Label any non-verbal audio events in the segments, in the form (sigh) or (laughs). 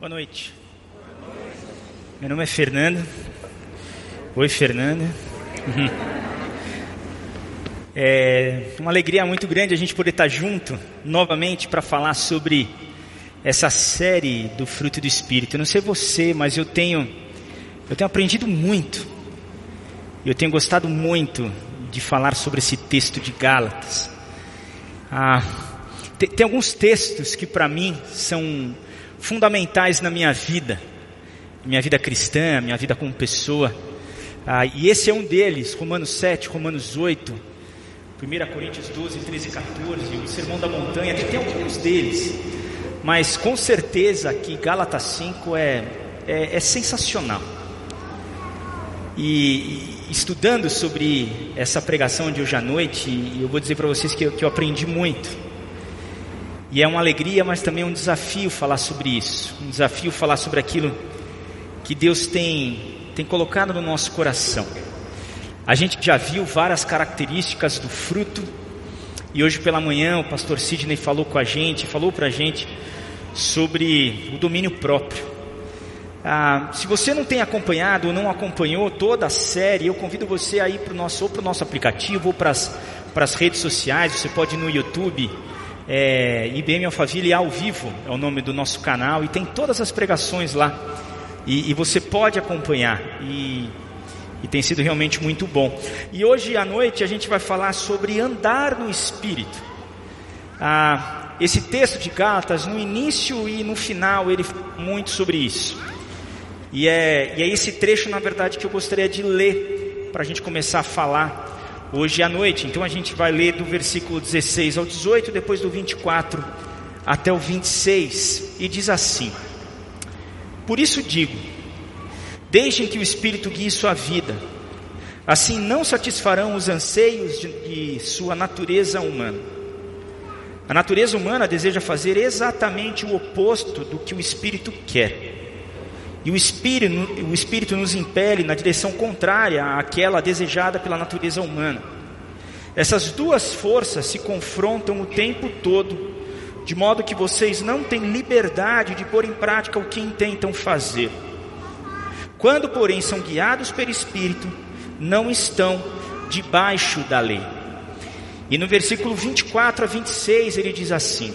Boa noite. Meu nome é Fernando. Oi, Fernanda. (laughs) É uma alegria muito grande a gente poder estar junto novamente para falar sobre essa série do fruto do Espírito. Eu não sei você, mas eu tenho eu tenho aprendido muito. Eu tenho gostado muito de falar sobre esse texto de Gálatas. Ah, tem, tem alguns textos que para mim são fundamentais na minha vida, minha vida cristã, minha vida como pessoa. Ah, e esse é um deles, Romanos 7, Romanos 8, 1 Coríntios 12, 13 e 14, o Sermão da Montanha, tem, alguns deles, mas com certeza que Gálatas 5 é, é, é sensacional. E, e, estudando sobre essa pregação de hoje à noite, eu vou dizer para vocês que que eu aprendi muito. E é uma alegria, mas também um desafio falar sobre isso. Um desafio falar sobre aquilo que Deus tem, tem colocado no nosso coração. A gente já viu várias características do fruto, e hoje pela manhã o pastor Sidney falou com a gente, falou para a gente sobre o domínio próprio. Ah, se você não tem acompanhado ou não acompanhou toda a série, eu convido você a ir para o nosso, ou para o nosso aplicativo ou para as redes sociais, você pode ir no YouTube é, IBM Alphaville ao vivo é o nome do nosso canal e tem todas as pregações lá e, e você pode acompanhar e, e tem sido realmente muito bom. E hoje à noite a gente vai falar sobre andar no Espírito. Ah, esse texto de Gálatas, no início e no final, ele muito sobre isso. E é, e é esse trecho, na verdade, que eu gostaria de ler para a gente começar a falar hoje à noite. Então a gente vai ler do versículo 16 ao 18, depois do 24 até o 26, e diz assim: Por isso digo, deixem que o Espírito guie sua vida, assim não satisfarão os anseios de, de sua natureza humana. A natureza humana deseja fazer exatamente o oposto do que o Espírito quer. E o espírito, o espírito nos impele na direção contrária àquela desejada pela natureza humana. Essas duas forças se confrontam o tempo todo, de modo que vocês não têm liberdade de pôr em prática o que intentam fazer. Quando, porém, são guiados pelo Espírito, não estão debaixo da lei. E no versículo 24 a 26 ele diz assim: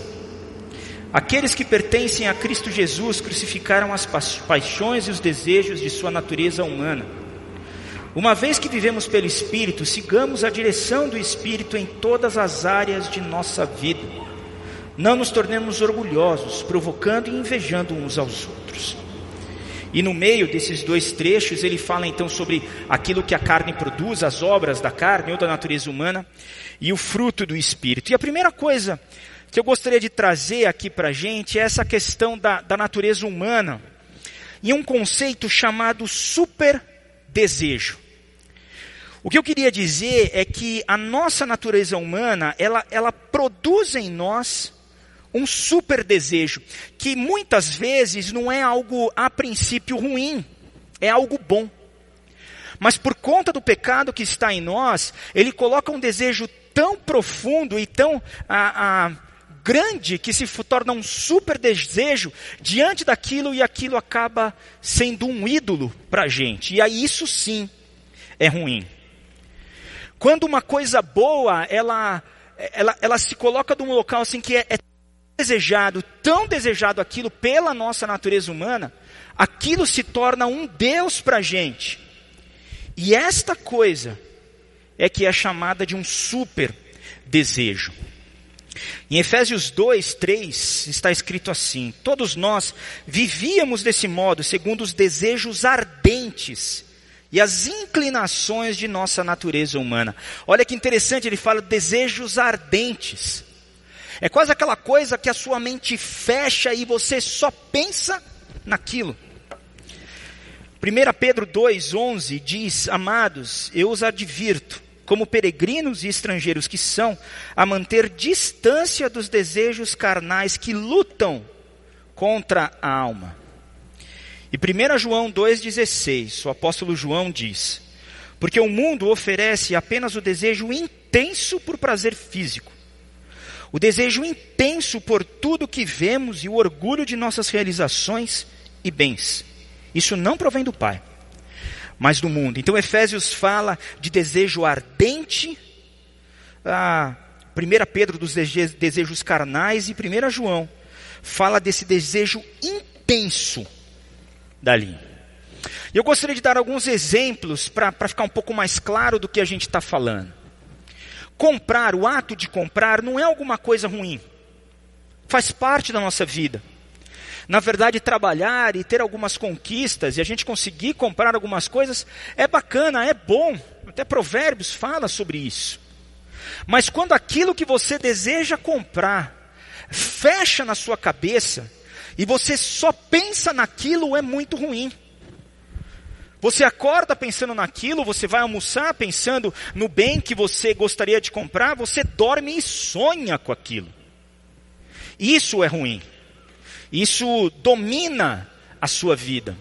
Aqueles que pertencem a Cristo Jesus crucificaram as paixões e os desejos de sua natureza humana. Uma vez que vivemos pelo Espírito, sigamos a direção do Espírito em todas as áreas de nossa vida. Não nos tornemos orgulhosos, provocando e invejando uns aos outros. E no meio desses dois trechos, ele fala então sobre aquilo que a carne produz, as obras da carne ou da natureza humana, e o fruto do Espírito. E a primeira coisa que eu gostaria de trazer aqui para a gente é essa questão da, da natureza humana e um conceito chamado super desejo. O que eu queria dizer é que a nossa natureza humana, ela, ela produz em nós um super desejo, que muitas vezes não é algo a princípio ruim, é algo bom. Mas por conta do pecado que está em nós, ele coloca um desejo tão profundo e tão ah, grande que se torna um super desejo diante daquilo e aquilo acaba sendo um ídolo para a gente. E aí isso sim é ruim. Quando uma coisa boa, ela, ela, ela se coloca num local assim que é, é desejado, tão desejado aquilo pela nossa natureza humana, aquilo se torna um Deus para a gente. E esta coisa é que é chamada de um super desejo. Em Efésios 2, 3 está escrito assim: Todos nós vivíamos desse modo, segundo os desejos ardentes e as inclinações de nossa natureza humana. Olha que interessante, ele fala desejos ardentes. É quase aquela coisa que a sua mente fecha e você só pensa naquilo. 1 Pedro 2,11 diz: Amados, eu os advirto como peregrinos e estrangeiros que são, a manter distância dos desejos carnais que lutam contra a alma. E 1 João 2,16, o apóstolo João diz: Porque o mundo oferece apenas o desejo intenso por prazer físico, o desejo intenso por tudo que vemos e o orgulho de nossas realizações e bens. Isso não provém do Pai, mas do mundo. Então Efésios fala de desejo ardente, a 1 Pedro dos desejos carnais e 1 João fala desse desejo intenso dali. Eu gostaria de dar alguns exemplos para ficar um pouco mais claro do que a gente está falando. Comprar, o ato de comprar, não é alguma coisa ruim. Faz parte da nossa vida. Na verdade, trabalhar e ter algumas conquistas e a gente conseguir comprar algumas coisas é bacana, é bom. Até Provérbios fala sobre isso. Mas quando aquilo que você deseja comprar fecha na sua cabeça e você só pensa naquilo, é muito ruim. Você acorda pensando naquilo, você vai almoçar pensando no bem que você gostaria de comprar, você dorme e sonha com aquilo. Isso é ruim. Isso domina a sua vida.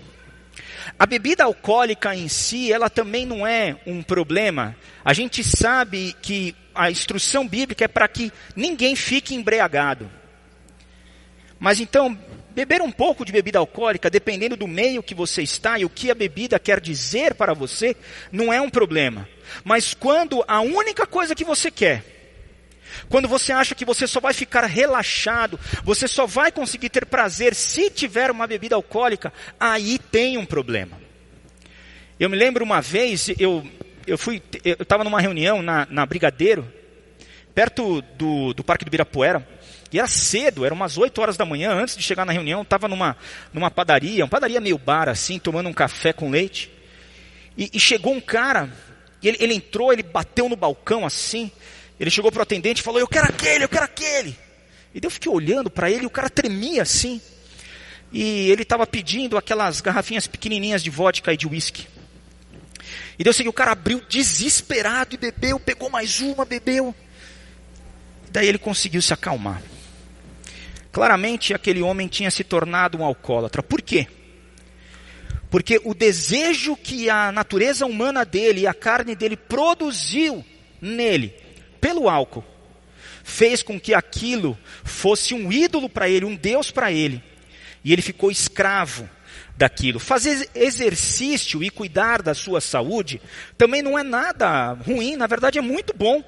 A bebida alcoólica em si, ela também não é um problema. A gente sabe que a instrução bíblica é para que ninguém fique embriagado. Mas então, beber um pouco de bebida alcoólica, dependendo do meio que você está e o que a bebida quer dizer para você, não é um problema. Mas quando a única coisa que você quer, quando você acha que você só vai ficar relaxado, você só vai conseguir ter prazer se tiver uma bebida alcoólica, aí tem um problema. Eu me lembro uma vez, eu, eu fui, eu estava numa reunião na, na Brigadeiro, perto do, do Parque do Birapuera, e era cedo, era umas 8 horas da manhã, antes de chegar na reunião, estava numa, numa padaria, uma padaria meio bar assim, tomando um café com leite. E, e chegou um cara, ele, ele entrou, ele bateu no balcão assim, ele chegou para o atendente e falou, eu quero aquele, eu quero aquele. E eu fiquei olhando para ele, e o cara tremia assim. E ele estava pedindo aquelas garrafinhas pequenininhas de vodka e de whisky. E Deus sei que o cara abriu desesperado e bebeu, pegou mais uma, bebeu. Daí ele conseguiu se acalmar. Claramente aquele homem tinha se tornado um alcoólatra. Por quê? Porque o desejo que a natureza humana dele e a carne dele produziu nele, pelo álcool, fez com que aquilo fosse um ídolo para ele, um Deus para ele. E ele ficou escravo daquilo. Fazer exercício e cuidar da sua saúde também não é nada ruim, na verdade é muito bom.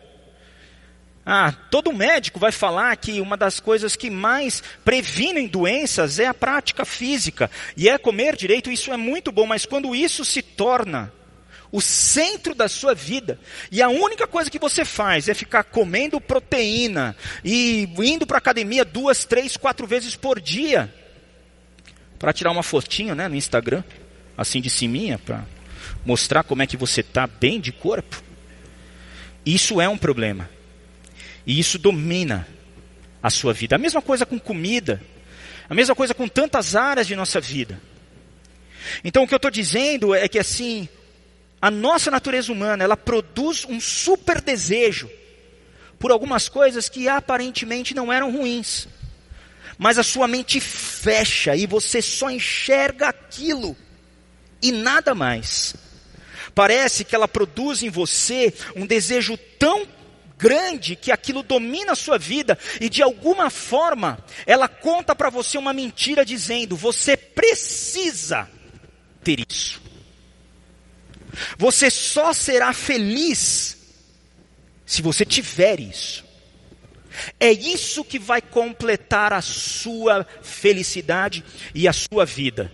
Ah, todo médico vai falar que uma das coisas que mais previnem doenças é a prática física e é comer direito, isso é muito bom, mas quando isso se torna o centro da sua vida e a única coisa que você faz é ficar comendo proteína e indo para academia duas, três, quatro vezes por dia para tirar uma fotinha, né, no Instagram, assim de ciminha, para mostrar como é que você está bem de corpo. Isso é um problema. E isso domina a sua vida. A mesma coisa com comida. A mesma coisa com tantas áreas de nossa vida. Então o que eu estou dizendo é que assim, a nossa natureza humana, ela produz um super desejo por algumas coisas que aparentemente não eram ruins. Mas a sua mente fecha e você só enxerga aquilo e nada mais. Parece que ela produz em você um desejo tão grande que aquilo domina a sua vida e de alguma forma ela conta para você uma mentira dizendo: você precisa ter isso. Você só será feliz se você tiver isso. É isso que vai completar a sua felicidade e a sua vida.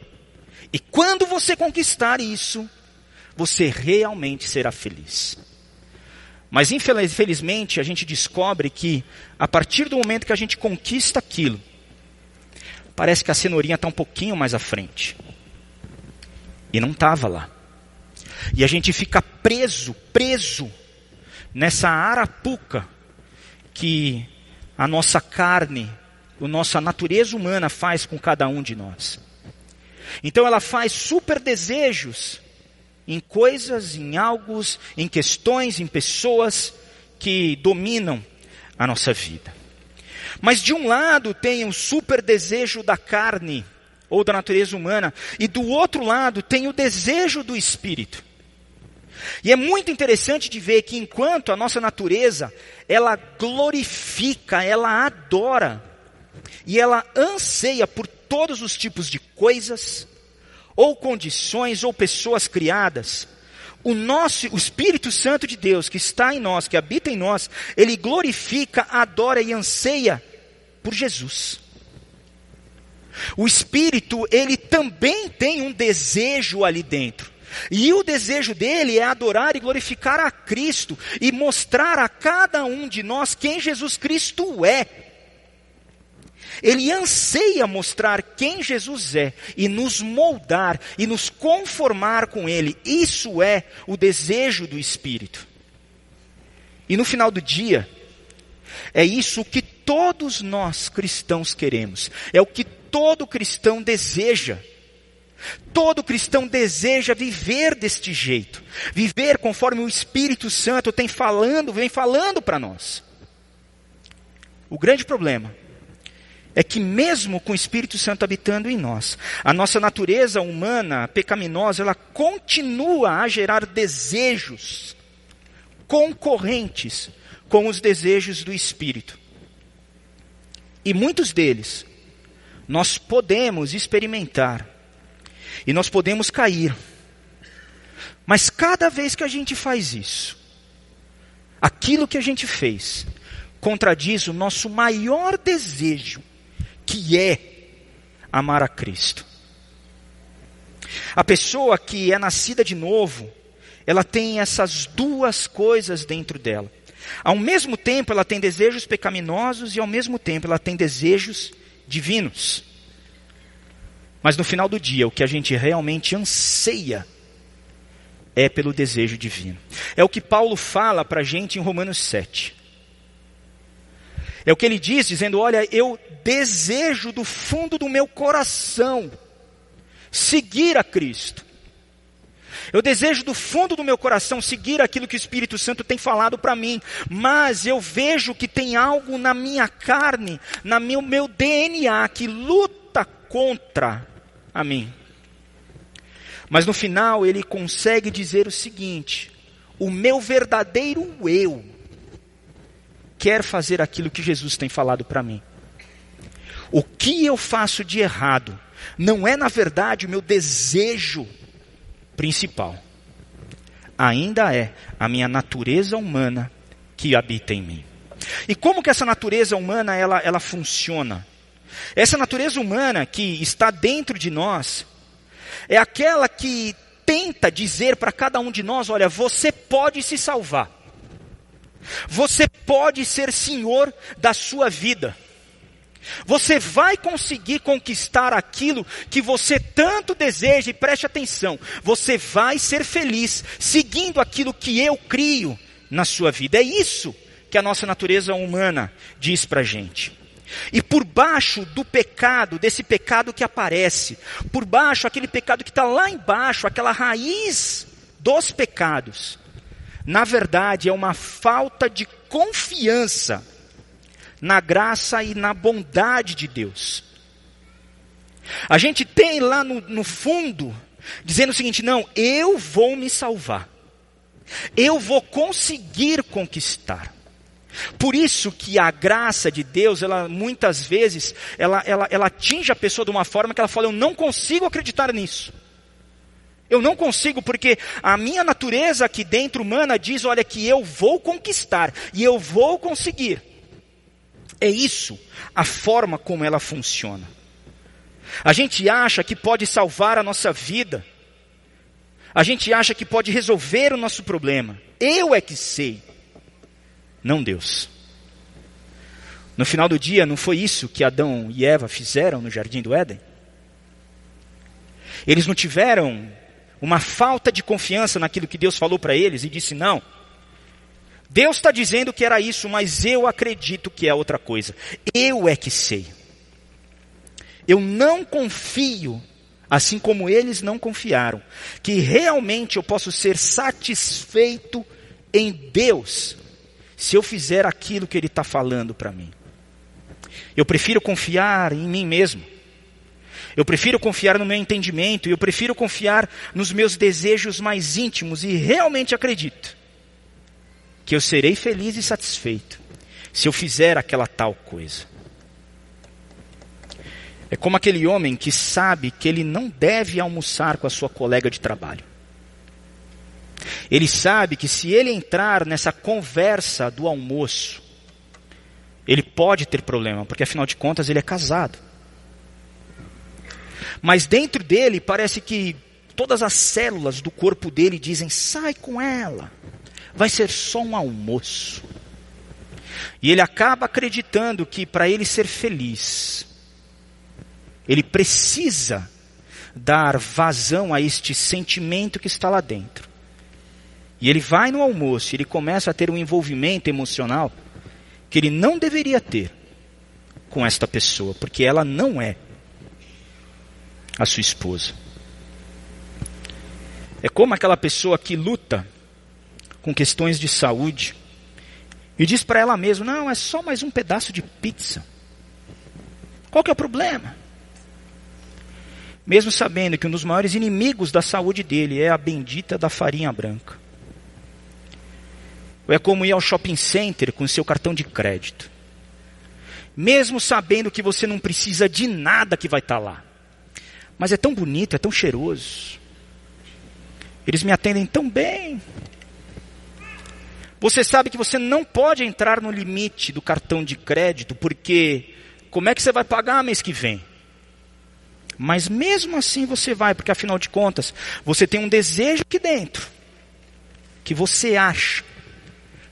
E quando você conquistar isso, você realmente será feliz. Mas infelizmente a gente descobre que a partir do momento que a gente conquista aquilo, parece que a cenourinha está um pouquinho mais à frente. E não estava lá. E a gente fica preso, preso nessa arapuca que a nossa carne, a nossa natureza humana faz com cada um de nós. Então ela faz super desejos em coisas, em algo, em questões, em pessoas que dominam a nossa vida. Mas de um lado tem o super desejo da carne ou da natureza humana, e do outro lado tem o desejo do espírito. E é muito interessante de ver que enquanto a nossa natureza, ela glorifica, ela adora, e ela anseia por todos os tipos de coisas, ou condições, ou pessoas criadas. O nosso, o Espírito Santo de Deus que está em nós, que habita em nós, ele glorifica, adora e anseia por Jesus. O Espírito, ele também tem um desejo ali dentro. E o desejo dele é adorar e glorificar a Cristo e mostrar a cada um de nós quem Jesus Cristo é. Ele anseia mostrar quem Jesus é e nos moldar e nos conformar com Ele. Isso é o desejo do Espírito. E no final do dia, é isso que todos nós cristãos queremos, é o que todo cristão deseja. Todo cristão deseja viver deste jeito, viver conforme o Espírito Santo tem falando, vem falando para nós. O grande problema é que mesmo com o Espírito Santo habitando em nós, a nossa natureza humana pecaminosa, ela continua a gerar desejos concorrentes com os desejos do Espírito. E muitos deles nós podemos experimentar e nós podemos cair. Mas cada vez que a gente faz isso, aquilo que a gente fez contradiz o nosso maior desejo, que é amar a Cristo. A pessoa que é nascida de novo, ela tem essas duas coisas dentro dela. Ao mesmo tempo, ela tem desejos pecaminosos e ao mesmo tempo ela tem desejos divinos. Mas no final do dia, o que a gente realmente anseia é pelo desejo divino. É o que Paulo fala para a gente em Romanos 7. É o que ele diz, dizendo: Olha, eu desejo do fundo do meu coração seguir a Cristo. Eu desejo do fundo do meu coração seguir aquilo que o Espírito Santo tem falado para mim, mas eu vejo que tem algo na minha carne, na meu, meu DNA, que luta contra a mim. Mas no final ele consegue dizer o seguinte: o meu verdadeiro eu quer fazer aquilo que Jesus tem falado para mim. O que eu faço de errado não é, na verdade, o meu desejo principal. Ainda é a minha natureza humana que habita em mim. E como que essa natureza humana ela, ela funciona? Essa natureza humana que está dentro de nós é aquela que tenta dizer para cada um de nós: olha, você pode se salvar. Você pode ser senhor da sua vida. Você vai conseguir conquistar aquilo que você tanto deseja e preste atenção. Você vai ser feliz seguindo aquilo que eu crio na sua vida. É isso que a nossa natureza humana diz para a gente. E por baixo do pecado, desse pecado que aparece, por baixo, aquele pecado que está lá embaixo, aquela raiz dos pecados, na verdade é uma falta de confiança na graça e na bondade de Deus. A gente tem lá no, no fundo, dizendo o seguinte: não, eu vou me salvar, eu vou conseguir conquistar. Por isso que a graça de Deus, ela muitas vezes, ela, ela, ela atinge a pessoa de uma forma que ela fala, eu não consigo acreditar nisso. Eu não consigo porque a minha natureza aqui dentro humana diz, olha que eu vou conquistar e eu vou conseguir. É isso a forma como ela funciona. A gente acha que pode salvar a nossa vida. A gente acha que pode resolver o nosso problema. Eu é que sei não Deus. No final do dia, não foi isso que Adão e Eva fizeram no jardim do Éden? Eles não tiveram uma falta de confiança naquilo que Deus falou para eles e disse: não. Deus está dizendo que era isso, mas eu acredito que é outra coisa. Eu é que sei. Eu não confio, assim como eles não confiaram, que realmente eu posso ser satisfeito em Deus se eu fizer aquilo que Ele está falando para mim. Eu prefiro confiar em mim mesmo. Eu prefiro confiar no meu entendimento. Eu prefiro confiar nos meus desejos mais íntimos. E realmente acredito que eu serei feliz e satisfeito se eu fizer aquela tal coisa. É como aquele homem que sabe que ele não deve almoçar com a sua colega de trabalho. Ele sabe que se ele entrar nessa conversa do almoço, ele pode ter problema, porque afinal de contas ele é casado. Mas dentro dele parece que todas as células do corpo dele dizem: sai com ela, vai ser só um almoço. E ele acaba acreditando que para ele ser feliz, ele precisa dar vazão a este sentimento que está lá dentro. E ele vai no almoço, ele começa a ter um envolvimento emocional que ele não deveria ter com esta pessoa, porque ela não é a sua esposa. É como aquela pessoa que luta com questões de saúde e diz para ela mesma: Não, é só mais um pedaço de pizza. Qual que é o problema? Mesmo sabendo que um dos maiores inimigos da saúde dele é a bendita da farinha branca. Ou é como ir ao shopping center com seu cartão de crédito. Mesmo sabendo que você não precisa de nada que vai estar tá lá. Mas é tão bonito, é tão cheiroso. Eles me atendem tão bem. Você sabe que você não pode entrar no limite do cartão de crédito, porque como é que você vai pagar mês que vem? Mas mesmo assim você vai, porque afinal de contas, você tem um desejo aqui dentro, que você acha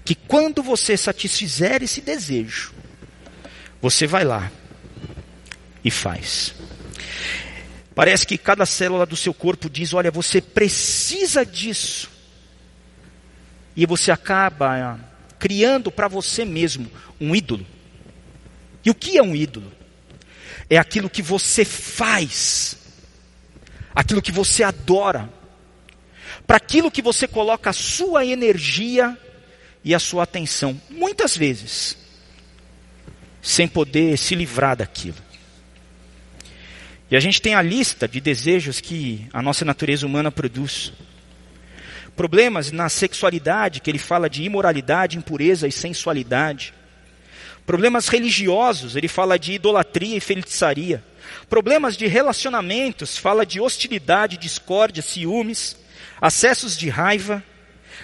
que quando você satisfizer esse desejo, você vai lá e faz. Parece que cada célula do seu corpo diz: olha, você precisa disso. E você acaba ah, criando para você mesmo um ídolo. E o que é um ídolo? É aquilo que você faz, aquilo que você adora, para aquilo que você coloca a sua energia e a sua atenção, muitas vezes, sem poder se livrar daquilo. E a gente tem a lista de desejos que a nossa natureza humana produz. Problemas na sexualidade, que ele fala de imoralidade, impureza e sensualidade. Problemas religiosos, ele fala de idolatria e feitiçaria. Problemas de relacionamentos, fala de hostilidade, discórdia, ciúmes, acessos de raiva,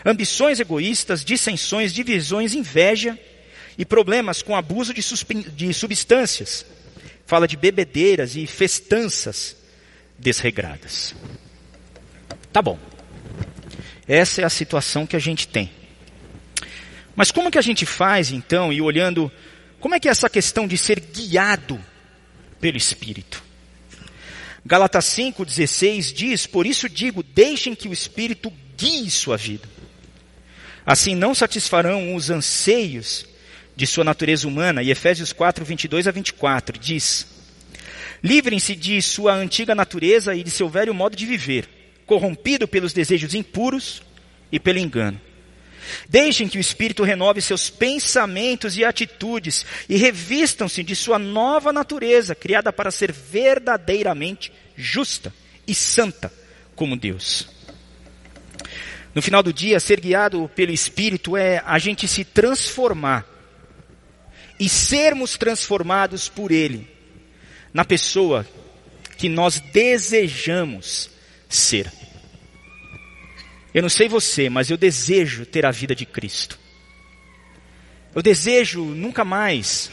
ambições egoístas, dissensões, divisões, inveja e problemas com abuso de, de substâncias, fala de bebedeiras e festanças desregradas. Tá bom. Essa é a situação que a gente tem. Mas como que a gente faz então, e olhando, como é que é essa questão de ser guiado pelo Espírito? Galatas 5,16 diz, por isso digo, deixem que o Espírito guie sua vida. Assim não satisfarão os anseios de sua natureza humana, e Efésios 4, 22 a 24 diz: Livrem-se de sua antiga natureza e de seu velho modo de viver, corrompido pelos desejos impuros e pelo engano. Deixem que o Espírito renove seus pensamentos e atitudes e revistam-se de sua nova natureza, criada para ser verdadeiramente justa e santa como Deus. No final do dia, ser guiado pelo Espírito é a gente se transformar e sermos transformados por Ele na pessoa que nós desejamos ser. Eu não sei você, mas eu desejo ter a vida de Cristo. Eu desejo nunca mais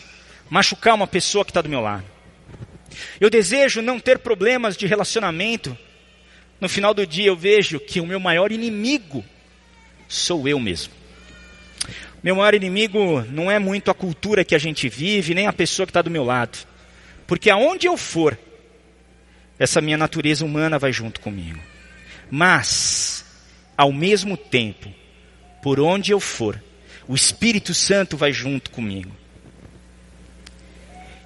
machucar uma pessoa que está do meu lado. Eu desejo não ter problemas de relacionamento. No final do dia eu vejo que o meu maior inimigo sou eu mesmo. Meu maior inimigo não é muito a cultura que a gente vive, nem a pessoa que está do meu lado. Porque aonde eu for, essa minha natureza humana vai junto comigo. Mas, ao mesmo tempo, por onde eu for, o Espírito Santo vai junto comigo.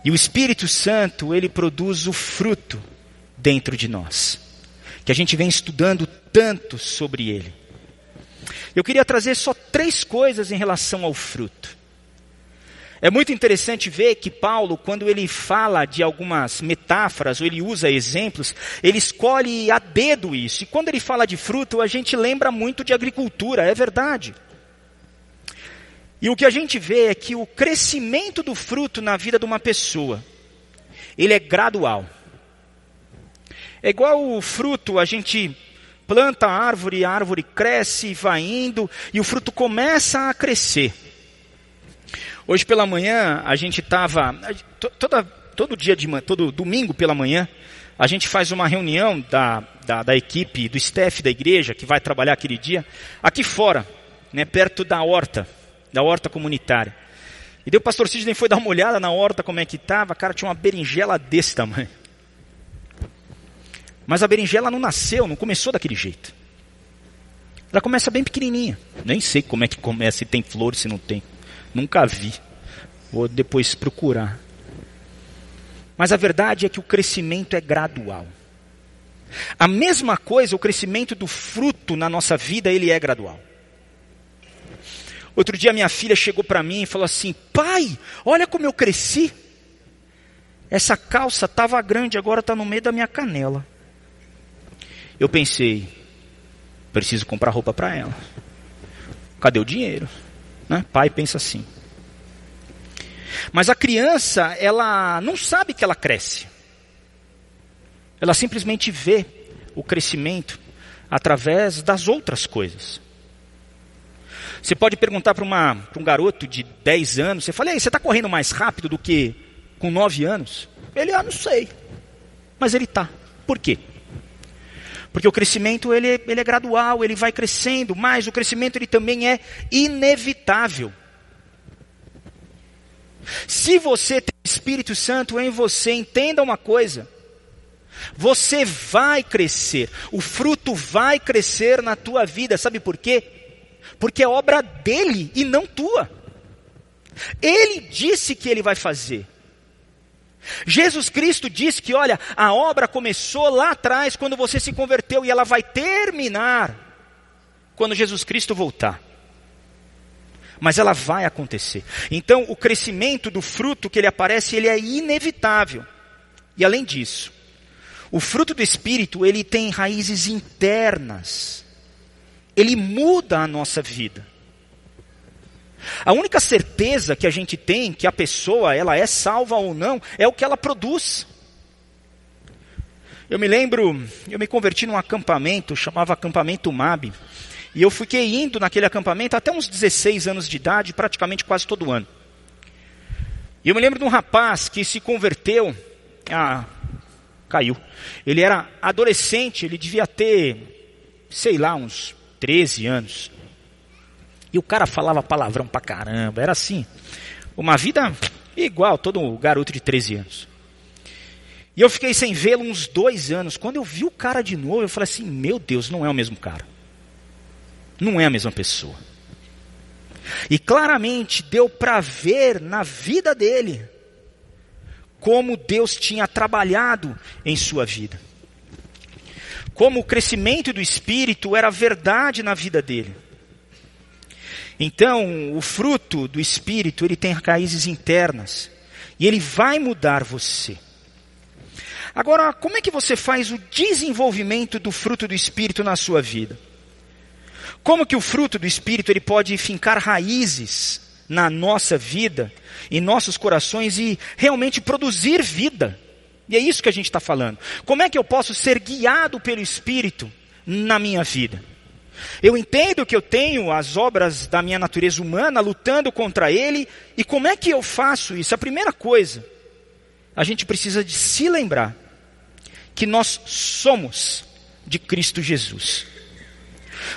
E o Espírito Santo, ele produz o fruto dentro de nós. Que a gente vem estudando tanto sobre ele. Eu queria trazer só três coisas em relação ao fruto. É muito interessante ver que Paulo, quando ele fala de algumas metáforas, ou ele usa exemplos, ele escolhe a dedo isso. E quando ele fala de fruto, a gente lembra muito de agricultura, é verdade. E o que a gente vê é que o crescimento do fruto na vida de uma pessoa, ele é gradual. É igual o fruto, a gente planta a árvore, a árvore cresce, vai indo, e o fruto começa a crescer. Hoje pela manhã, a gente estava, toda, todo dia de manhã, todo domingo pela manhã, a gente faz uma reunião da, da, da, equipe, do staff da igreja, que vai trabalhar aquele dia, aqui fora, né, perto da horta, da horta comunitária. E o pastor Sidney foi (laughs) dar uma olhada na horta, como é que estava, cara, tinha uma berinjela desse tamanho. Mas a berinjela não nasceu, não começou daquele jeito. Ela começa bem pequenininha. Nem sei como é que começa, se tem flor, se não tem. Nunca vi. Vou depois procurar. Mas a verdade é que o crescimento é gradual. A mesma coisa, o crescimento do fruto na nossa vida, ele é gradual. Outro dia minha filha chegou para mim e falou assim: Pai, olha como eu cresci. Essa calça estava grande, agora está no meio da minha canela. Eu pensei, preciso comprar roupa para ela. Cadê o dinheiro? Né? Pai pensa assim. Mas a criança, ela não sabe que ela cresce. Ela simplesmente vê o crescimento através das outras coisas. Você pode perguntar para um garoto de 10 anos, você fala, você está correndo mais rápido do que com 9 anos? Ele, ah, não sei. Mas ele está. Por quê? Porque o crescimento ele, ele é gradual, ele vai crescendo, mas o crescimento ele também é inevitável. Se você tem Espírito Santo em você, entenda uma coisa. Você vai crescer, o fruto vai crescer na tua vida, sabe por quê? Porque é obra dele e não tua. Ele disse que ele vai fazer. Jesus Cristo disse que, olha, a obra começou lá atrás, quando você se converteu, e ela vai terminar quando Jesus Cristo voltar. Mas ela vai acontecer. Então, o crescimento do fruto que ele aparece, ele é inevitável. E além disso, o fruto do Espírito, ele tem raízes internas. Ele muda a nossa vida. A única certeza que a gente tem que a pessoa ela é salva ou não é o que ela produz. Eu me lembro, eu me converti num acampamento, chamava acampamento MAB, e eu fiquei indo naquele acampamento até uns 16 anos de idade, praticamente quase todo ano. E eu me lembro de um rapaz que se converteu, ah, caiu. Ele era adolescente, ele devia ter, sei lá, uns 13 anos. E o cara falava palavrão pra caramba, era assim. Uma vida igual todo garoto de 13 anos. E eu fiquei sem vê-lo uns dois anos. Quando eu vi o cara de novo, eu falei assim: meu Deus, não é o mesmo cara. Não é a mesma pessoa. E claramente deu para ver na vida dele como Deus tinha trabalhado em sua vida. Como o crescimento do espírito era verdade na vida dele. Então, o fruto do Espírito, ele tem raízes internas. E ele vai mudar você. Agora, como é que você faz o desenvolvimento do fruto do Espírito na sua vida? Como que o fruto do Espírito ele pode fincar raízes na nossa vida, em nossos corações e realmente produzir vida? E é isso que a gente está falando. Como é que eu posso ser guiado pelo Espírito na minha vida? Eu entendo que eu tenho as obras da minha natureza humana lutando contra ele, e como é que eu faço isso? A primeira coisa, a gente precisa de se lembrar que nós somos de Cristo Jesus.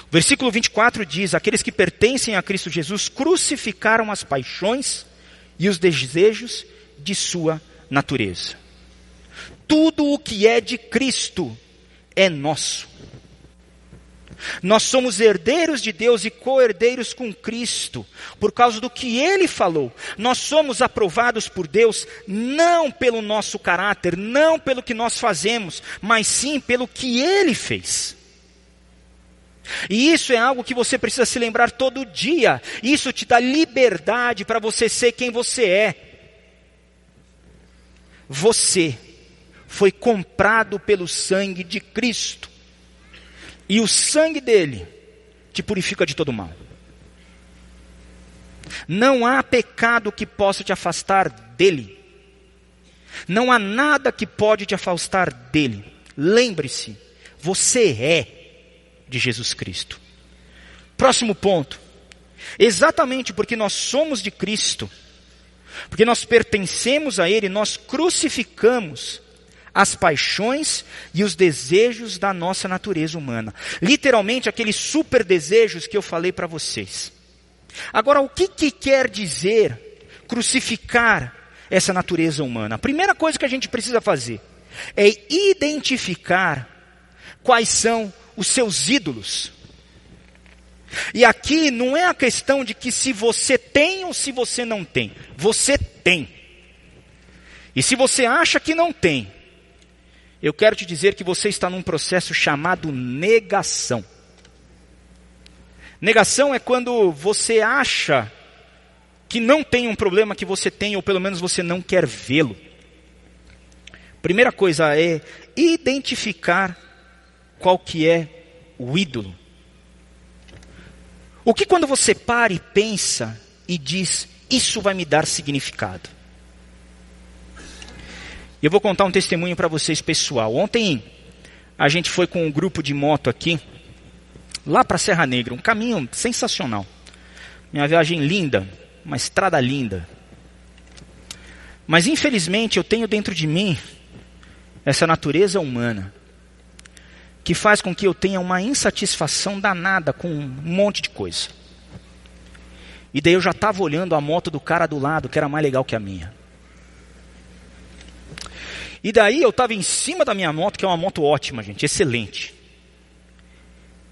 O versículo 24 diz: Aqueles que pertencem a Cristo Jesus crucificaram as paixões e os desejos de sua natureza. Tudo o que é de Cristo é nosso. Nós somos herdeiros de Deus e co-herdeiros com Cristo, por causa do que Ele falou. Nós somos aprovados por Deus não pelo nosso caráter, não pelo que nós fazemos, mas sim pelo que Ele fez. E isso é algo que você precisa se lembrar todo dia. Isso te dá liberdade para você ser quem você é. Você foi comprado pelo sangue de Cristo. E o sangue dele te purifica de todo mal. Não há pecado que possa te afastar dele. Não há nada que pode te afastar dele. Lembre-se, você é de Jesus Cristo. Próximo ponto. Exatamente porque nós somos de Cristo, porque nós pertencemos a Ele, nós crucificamos as paixões e os desejos da nossa natureza humana. Literalmente, aqueles super desejos que eu falei para vocês. Agora, o que, que quer dizer crucificar essa natureza humana? A primeira coisa que a gente precisa fazer é identificar quais são os seus ídolos. E aqui não é a questão de que se você tem ou se você não tem. Você tem. E se você acha que não tem, eu quero te dizer que você está num processo chamado negação. Negação é quando você acha que não tem um problema que você tem, ou pelo menos você não quer vê-lo. Primeira coisa é identificar qual que é o ídolo. O que quando você para e pensa e diz, isso vai me dar significado? Eu vou contar um testemunho para vocês pessoal. Ontem a gente foi com um grupo de moto aqui, lá para Serra Negra, um caminho sensacional. Minha viagem linda, uma estrada linda. Mas infelizmente eu tenho dentro de mim essa natureza humana que faz com que eu tenha uma insatisfação danada com um monte de coisa. E daí eu já estava olhando a moto do cara do lado, que era mais legal que a minha. E daí eu estava em cima da minha moto, que é uma moto ótima, gente, excelente.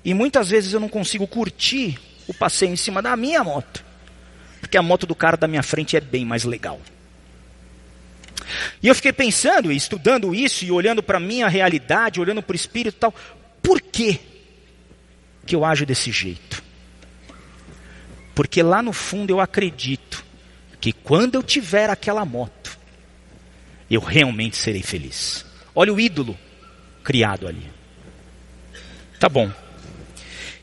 E muitas vezes eu não consigo curtir o passeio em cima da minha moto, porque a moto do cara da minha frente é bem mais legal. E eu fiquei pensando e estudando isso e olhando para a minha realidade, olhando para o espírito e tal. Por que que eu ajo desse jeito? Porque lá no fundo eu acredito que quando eu tiver aquela moto, eu realmente serei feliz. Olha o ídolo criado ali. Tá bom.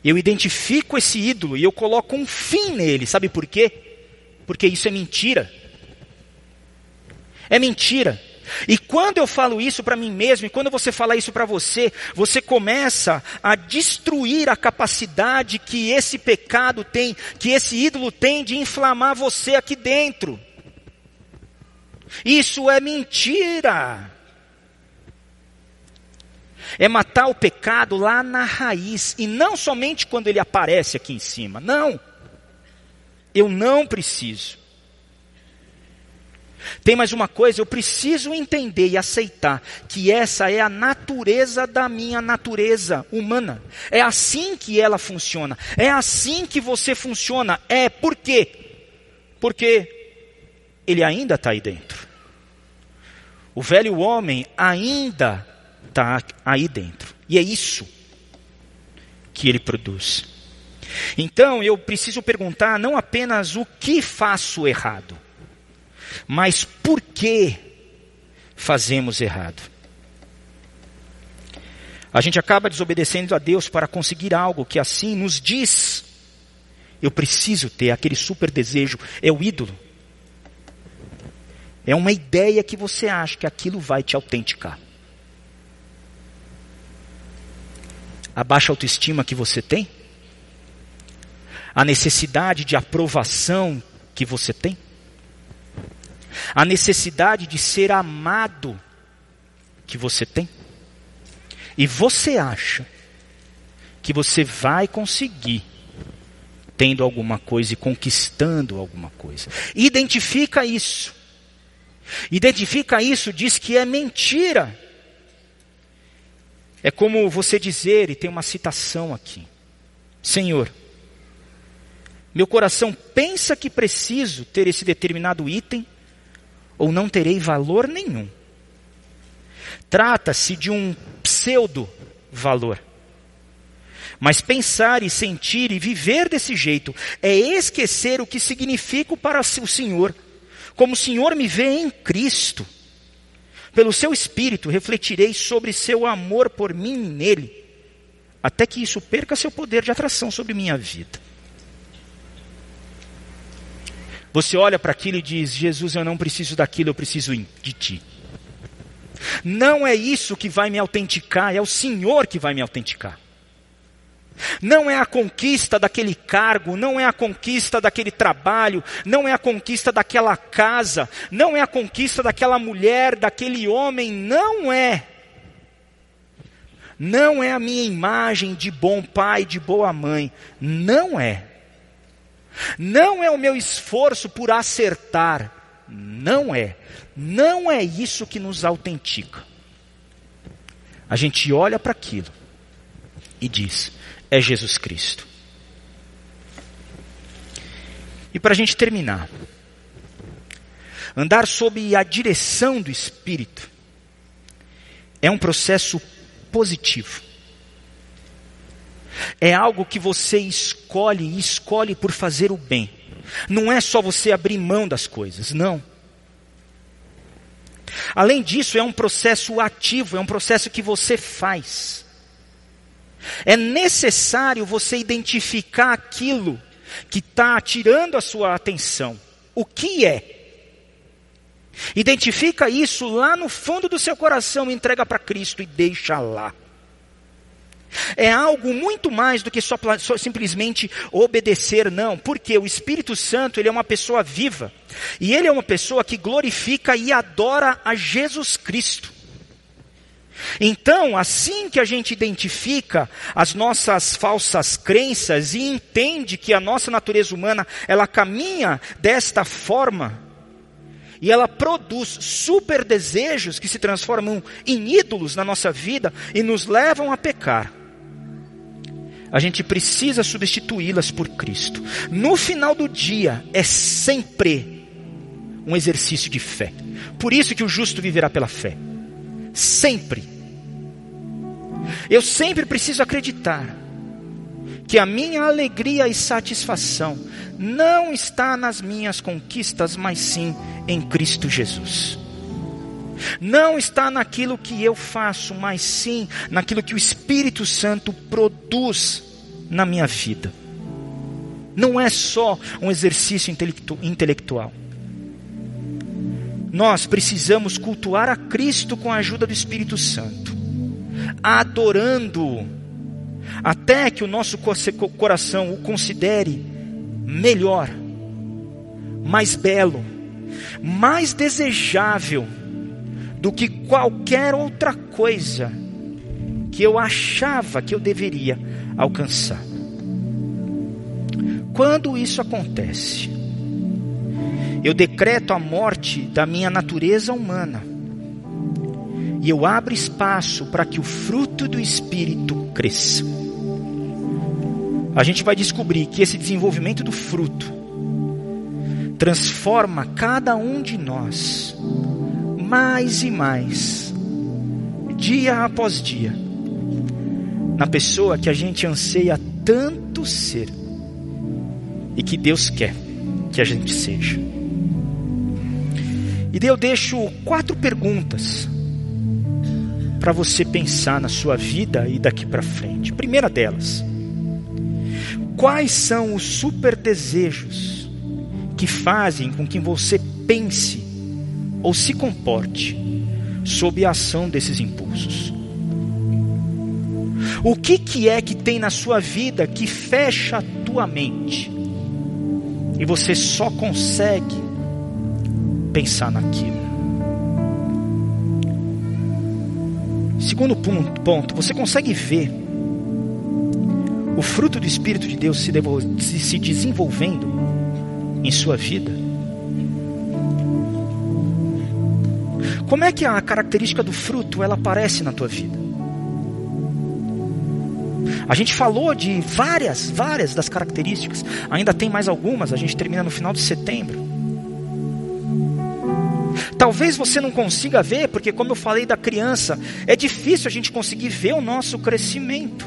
Eu identifico esse ídolo e eu coloco um fim nele. Sabe por quê? Porque isso é mentira. É mentira. E quando eu falo isso para mim mesmo, e quando você fala isso para você, você começa a destruir a capacidade que esse pecado tem, que esse ídolo tem de inflamar você aqui dentro. Isso é mentira. É matar o pecado lá na raiz, e não somente quando ele aparece aqui em cima. Não. Eu não preciso. Tem mais uma coisa, eu preciso entender e aceitar que essa é a natureza da minha natureza humana. É assim que ela funciona. É assim que você funciona. É por quê? Porque ele ainda está aí dentro. O velho homem ainda está aí dentro. E é isso que ele produz. Então eu preciso perguntar não apenas o que faço errado, mas por que fazemos errado? A gente acaba desobedecendo a Deus para conseguir algo que assim nos diz: eu preciso ter aquele super desejo, é o ídolo. É uma ideia que você acha que aquilo vai te autenticar. A baixa autoestima que você tem? A necessidade de aprovação que você tem? A necessidade de ser amado que você tem? E você acha que você vai conseguir tendo alguma coisa e conquistando alguma coisa. Identifica isso. Identifica isso, diz que é mentira. É como você dizer, e tem uma citação aqui: Senhor, meu coração pensa que preciso ter esse determinado item, ou não terei valor nenhum. Trata-se de um pseudo-valor. Mas pensar e sentir e viver desse jeito é esquecer o que significa para o Senhor como o Senhor me vê em Cristo, pelo seu Espírito refletirei sobre seu amor por mim nele, até que isso perca seu poder de atração sobre minha vida. Você olha para aquilo e diz: Jesus, eu não preciso daquilo, eu preciso de ti. Não é isso que vai me autenticar, é o Senhor que vai me autenticar. Não é a conquista daquele cargo, não é a conquista daquele trabalho, não é a conquista daquela casa, não é a conquista daquela mulher, daquele homem, não é. Não é a minha imagem de bom pai, de boa mãe, não é. Não é o meu esforço por acertar, não é. Não é isso que nos autentica. A gente olha para aquilo e diz: é Jesus Cristo. E para a gente terminar, andar sob a direção do Espírito é um processo positivo. É algo que você escolhe e escolhe por fazer o bem. Não é só você abrir mão das coisas, não. Além disso, é um processo ativo, é um processo que você faz. É necessário você identificar aquilo que está tirando a sua atenção. O que é? Identifica isso lá no fundo do seu coração, entrega para Cristo e deixa lá. É algo muito mais do que só, só, simplesmente obedecer, não, porque o Espírito Santo ele é uma pessoa viva e ele é uma pessoa que glorifica e adora a Jesus Cristo. Então, assim que a gente identifica as nossas falsas crenças e entende que a nossa natureza humana, ela caminha desta forma, e ela produz super desejos que se transformam em ídolos na nossa vida e nos levam a pecar. A gente precisa substituí-las por Cristo. No final do dia, é sempre um exercício de fé. Por isso que o justo viverá pela fé. Sempre. Eu sempre preciso acreditar que a minha alegria e satisfação não está nas minhas conquistas, mas sim em Cristo Jesus. Não está naquilo que eu faço, mas sim naquilo que o Espírito Santo produz na minha vida. Não é só um exercício intelectual. Nós precisamos cultuar a Cristo com a ajuda do Espírito Santo adorando, até que o nosso coração o considere melhor, mais belo, mais desejável do que qualquer outra coisa que eu achava que eu deveria alcançar. Quando isso acontece, eu decreto a morte da minha natureza humana e eu abro espaço para que o fruto do Espírito cresça. A gente vai descobrir que esse desenvolvimento do fruto transforma cada um de nós mais e mais, dia após dia, na pessoa que a gente anseia tanto ser e que Deus quer que a gente seja. E daí eu deixo quatro perguntas para você pensar na sua vida e daqui para frente. Primeira delas, quais são os super desejos que fazem com que você pense ou se comporte sob a ação desses impulsos? O que, que é que tem na sua vida que fecha a tua mente e você só consegue pensar naquilo? Segundo ponto, ponto, você consegue ver o fruto do Espírito de Deus se, se desenvolvendo em sua vida? Como é que a característica do fruto ela aparece na tua vida? A gente falou de várias, várias das características. Ainda tem mais algumas. A gente termina no final de setembro. Talvez você não consiga ver, porque, como eu falei da criança, é difícil a gente conseguir ver o nosso crescimento.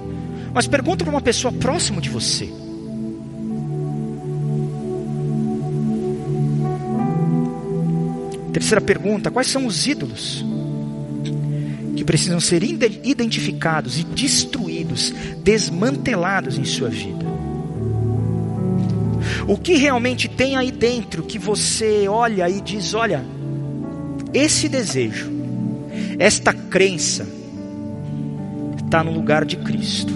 Mas pergunta para uma pessoa próxima de você. Terceira pergunta: quais são os ídolos que precisam ser identificados e destruídos, desmantelados em sua vida? O que realmente tem aí dentro que você olha e diz: olha, esse desejo, Esta crença está no lugar de Cristo.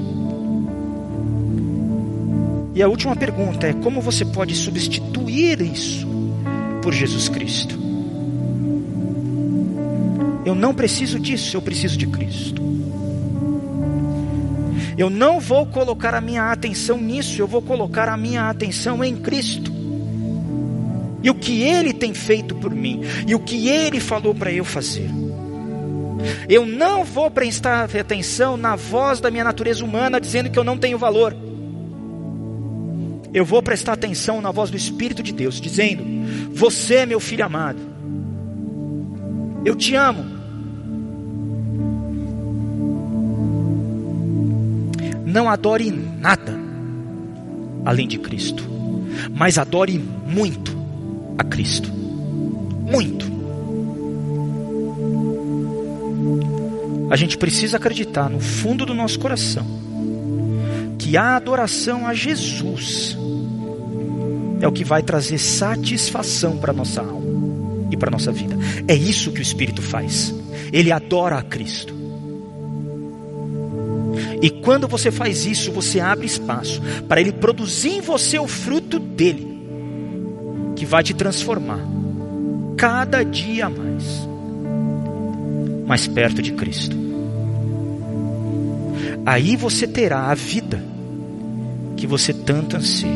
E a última pergunta é: como você pode substituir isso por Jesus Cristo? Eu não preciso disso, eu preciso de Cristo. Eu não vou colocar a minha atenção nisso, eu vou colocar a minha atenção em Cristo. E o que Ele tem feito por mim, e o que Ele falou para eu fazer. Eu não vou prestar atenção na voz da minha natureza humana dizendo que eu não tenho valor. Eu vou prestar atenção na voz do Espírito de Deus dizendo: Você é meu filho amado. Eu te amo. Não adore nada além de Cristo, mas adore muito a Cristo. Muito. a gente precisa acreditar no fundo do nosso coração que a adoração a Jesus é o que vai trazer satisfação para nossa alma e para nossa vida. É isso que o Espírito faz. Ele adora a Cristo. E quando você faz isso, você abre espaço para ele produzir em você o fruto dele, que vai te transformar cada dia mais mais perto de Cristo. Aí você terá a vida que você tanto anseia.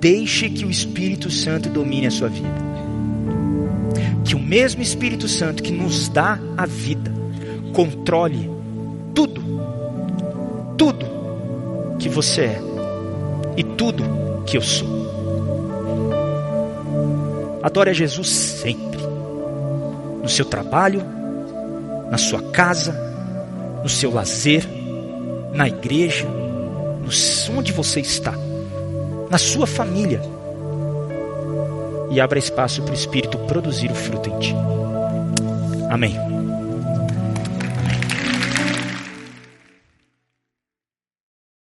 Deixe que o Espírito Santo domine a sua vida. Que o mesmo Espírito Santo que nos dá a vida controle tudo, tudo que você é e tudo que eu sou. Adore a Jesus sempre no seu trabalho, na sua casa, no seu lazer, na igreja, no, onde você está, na sua família. E abra espaço para o Espírito produzir o fruto em ti. Amém.